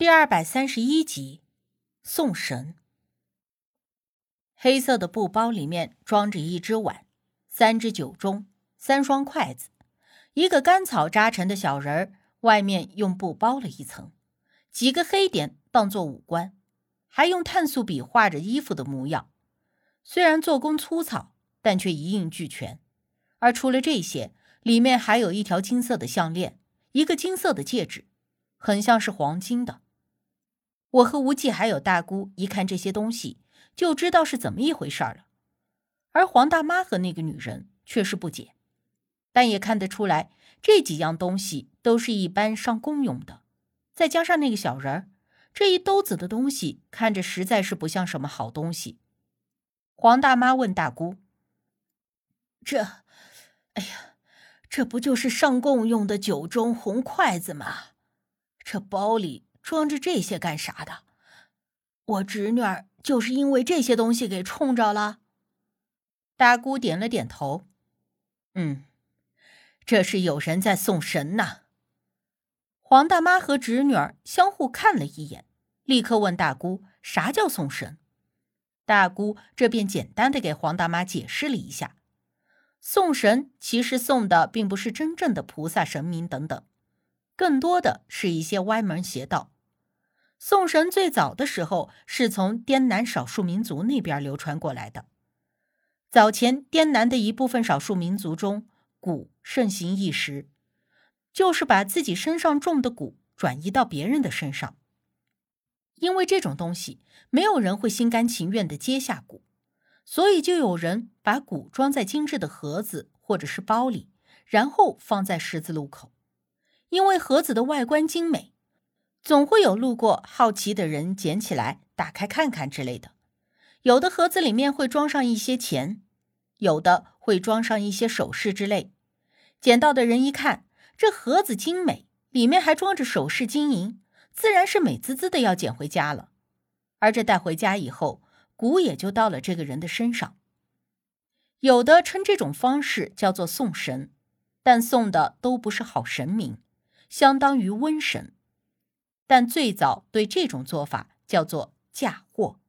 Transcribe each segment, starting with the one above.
第二百三十一集，送神。黑色的布包里面装着一只碗、三只酒盅、三双筷子，一个干草扎成的小人儿，外面用布包了一层，几个黑点当做五官，还用碳素笔画着衣服的模样。虽然做工粗糙，但却一应俱全。而除了这些，里面还有一条金色的项链，一个金色的戒指，很像是黄金的。我和无忌还有大姑一看这些东西，就知道是怎么一回事了。而黄大妈和那个女人却是不解，但也看得出来，这几样东西都是一般上供用的。再加上那个小人儿，这一兜子的东西看着实在是不像什么好东西。黄大妈问大姑：“这，哎呀，这不就是上供用的酒盅、红筷子吗？这包里……”装着这些干啥的？我侄女儿就是因为这些东西给冲着了。大姑点了点头，嗯，这是有人在送神呐。黄大妈和侄女儿相互看了一眼，立刻问大姑：“啥叫送神？”大姑这便简单的给黄大妈解释了一下：送神其实送的并不是真正的菩萨、神明等等。更多的是一些歪门邪道。送神最早的时候是从滇南少数民族那边流传过来的。早前滇南的一部分少数民族中，蛊盛行一时，就是把自己身上中的蛊转移到别人的身上。因为这种东西没有人会心甘情愿的接下蛊，所以就有人把蛊装在精致的盒子或者是包里，然后放在十字路口。因为盒子的外观精美，总会有路过好奇的人捡起来打开看看之类的。有的盒子里面会装上一些钱，有的会装上一些首饰之类。捡到的人一看，这盒子精美，里面还装着首饰金银，自然是美滋滋的要捡回家了。而这带回家以后，蛊也就到了这个人的身上。有的称这种方式叫做送神，但送的都不是好神明。相当于瘟神，但最早对这种做法叫做嫁祸，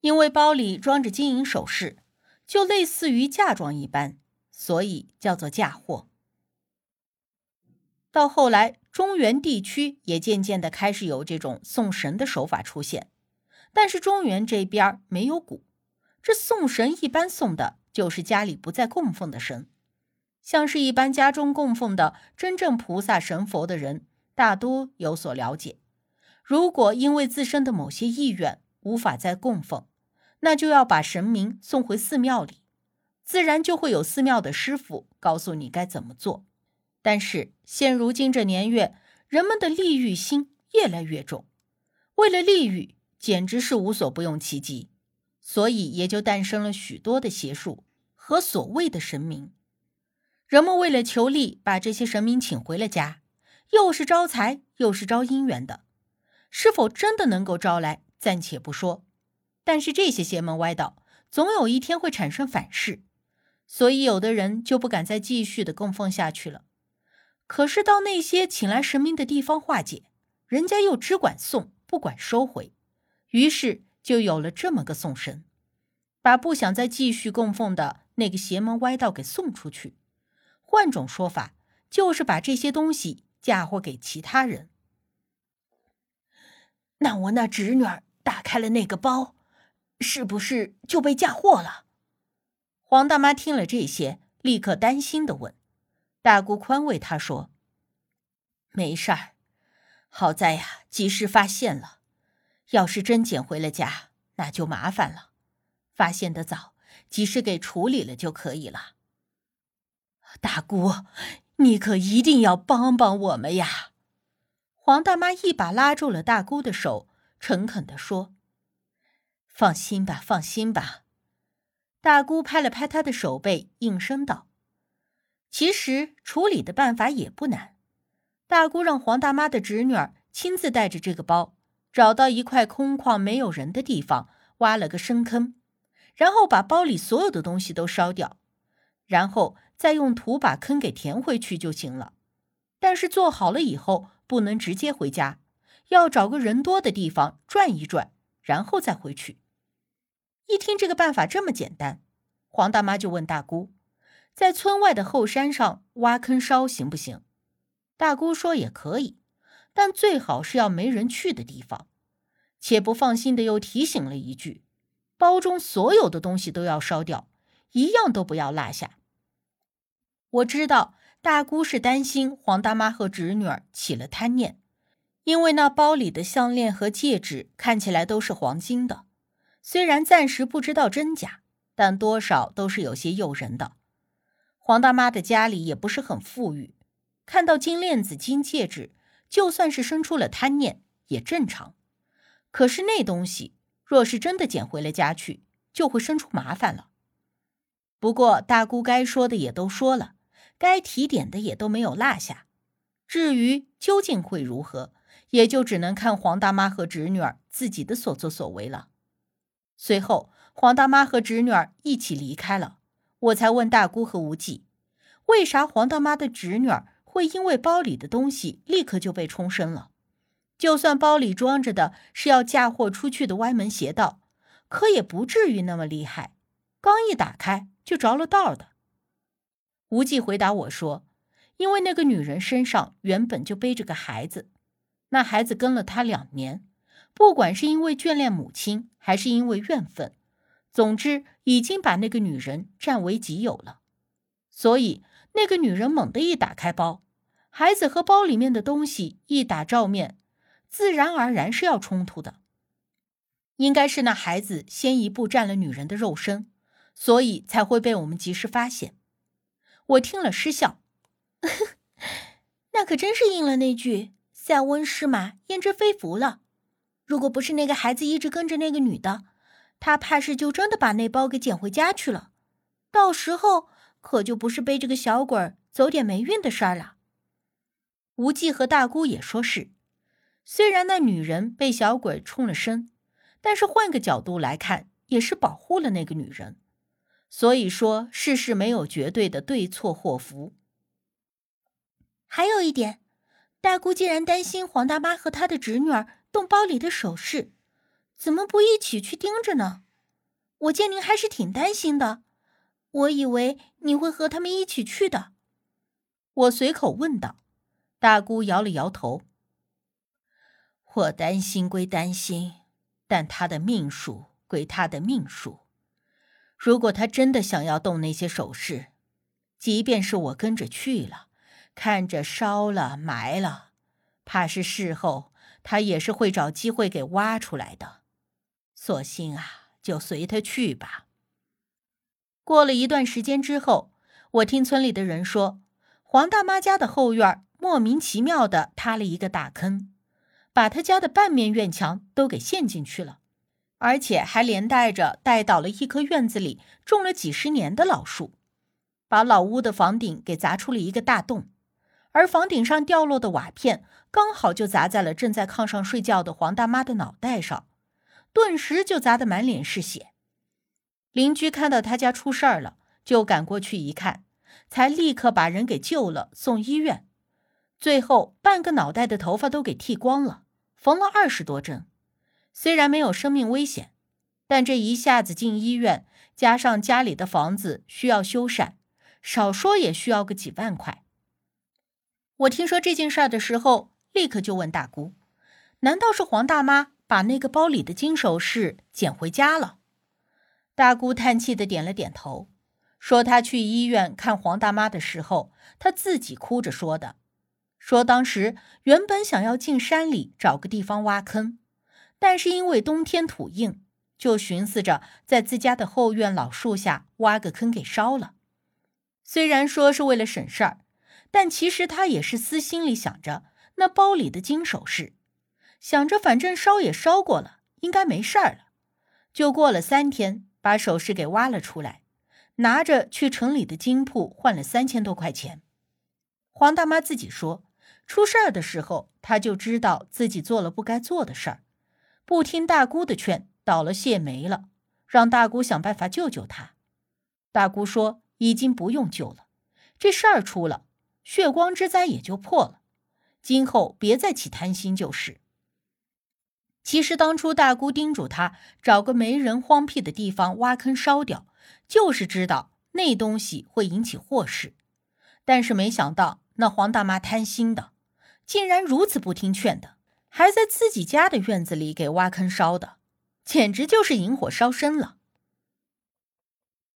因为包里装着金银首饰，就类似于嫁妆一般，所以叫做嫁祸。到后来，中原地区也渐渐的开始有这种送神的手法出现，但是中原这边没有蛊，这送神一般送的就是家里不再供奉的神。像是一般家中供奉的真正菩萨神佛的人，大多有所了解。如果因为自身的某些意愿无法再供奉，那就要把神明送回寺庙里，自然就会有寺庙的师傅告诉你该怎么做。但是现如今这年月，人们的利欲心越来越重，为了利欲，简直是无所不用其极，所以也就诞生了许多的邪术和所谓的神明。人们为了求利，把这些神明请回了家，又是招财又是招姻缘的，是否真的能够招来，暂且不说。但是这些邪门歪道，总有一天会产生反噬，所以有的人就不敢再继续的供奉下去了。可是到那些请来神明的地方化解，人家又只管送，不管收回，于是就有了这么个送神，把不想再继续供奉的那个邪门歪道给送出去。换种说法，就是把这些东西嫁祸给其他人。那我那侄女儿打开了那个包，是不是就被嫁祸了？黄大妈听了这些，立刻担心的问。大姑宽慰她说：“没事儿，好在呀，及时发现了。要是真捡回了家，那就麻烦了。发现的早，及时给处理了就可以了。”大姑，你可一定要帮帮我们呀！黄大妈一把拉住了大姑的手，诚恳地说：“放心吧，放心吧。”大姑拍了拍她的手背，应声道：“其实处理的办法也不难。大姑让黄大妈的侄女儿亲自带着这个包，找到一块空旷没有人的地方，挖了个深坑，然后把包里所有的东西都烧掉，然后。”再用土把坑给填回去就行了，但是做好了以后不能直接回家，要找个人多的地方转一转，然后再回去。一听这个办法这么简单，黄大妈就问大姑，在村外的后山上挖坑烧行不行？大姑说也可以，但最好是要没人去的地方。且不放心的又提醒了一句：包中所有的东西都要烧掉，一样都不要落下。我知道大姑是担心黄大妈和侄女儿起了贪念，因为那包里的项链和戒指看起来都是黄金的，虽然暂时不知道真假，但多少都是有些诱人的。黄大妈的家里也不是很富裕，看到金链子、金戒指，就算是生出了贪念也正常。可是那东西若是真的捡回了家去，就会生出麻烦了。不过大姑该说的也都说了。该提点的也都没有落下，至于究竟会如何，也就只能看黄大妈和侄女儿自己的所作所为了。随后，黄大妈和侄女儿一起离开了，我才问大姑和无忌，为啥黄大妈的侄女儿会因为包里的东西立刻就被冲身了？就算包里装着的是要嫁祸出去的歪门邪道，可也不至于那么厉害，刚一打开就着了道的。无忌回答我说：“因为那个女人身上原本就背着个孩子，那孩子跟了她两年，不管是因为眷恋母亲，还是因为怨愤，总之已经把那个女人占为己有了。所以那个女人猛地一打开包，孩子和包里面的东西一打照面，自然而然是要冲突的。应该是那孩子先一步占了女人的肉身，所以才会被我们及时发现。”我听了失笑，那可真是应了那句“塞翁失马，焉知非福”了。如果不是那个孩子一直跟着那个女的，他怕是就真的把那包给捡回家去了。到时候可就不是背着个小鬼走点霉运的事儿了。无忌和大姑也说是，虽然那女人被小鬼冲了身，但是换个角度来看，也是保护了那个女人。所以说，世事没有绝对的对错祸福。还有一点，大姑既然担心黄大妈和她的侄女儿动包里的首饰，怎么不一起去盯着呢？我见您还是挺担心的，我以为你会和他们一起去的。我随口问道，大姑摇了摇头。我担心归担心，但他的命数归他的命数。如果他真的想要动那些首饰，即便是我跟着去了，看着烧了埋了，怕是事后他也是会找机会给挖出来的。索性啊，就随他去吧。过了一段时间之后，我听村里的人说，黄大妈家的后院莫名其妙的塌了一个大坑，把他家的半面院墙都给陷进去了。而且还连带着带倒了一棵院子里种了几十年的老树，把老屋的房顶给砸出了一个大洞，而房顶上掉落的瓦片刚好就砸在了正在炕上睡觉的黄大妈的脑袋上，顿时就砸得满脸是血。邻居看到他家出事儿了，就赶过去一看，才立刻把人给救了，送医院，最后半个脑袋的头发都给剃光了，缝了二十多针。虽然没有生命危险，但这一下子进医院，加上家里的房子需要修缮，少说也需要个几万块。我听说这件事儿的时候，立刻就问大姑：“难道是黄大妈把那个包里的金首饰捡回家了？”大姑叹气的点了点头，说：“她去医院看黄大妈的时候，她自己哭着说的，说当时原本想要进山里找个地方挖坑。”但是因为冬天土硬，就寻思着在自家的后院老树下挖个坑给烧了。虽然说是为了省事儿，但其实他也是私心里想着那包里的金首饰，想着反正烧也烧过了，应该没事儿了。就过了三天，把首饰给挖了出来，拿着去城里的金铺换了三千多块钱。黄大妈自己说，出事儿的时候，她就知道自己做了不该做的事儿。不听大姑的劝倒了血霉了让大姑想办法救救他大姑说已经不用救了这事儿出了血光之灾也就破了今后别再起贪心就是。其实当初大姑叮嘱他找个没人荒僻的地方挖坑烧掉就是知道那东西会引起祸事。但是没想到那黄大妈贪心的竟然如此不听劝的还在自己家的院子里给挖坑烧的简直就是引火烧身了。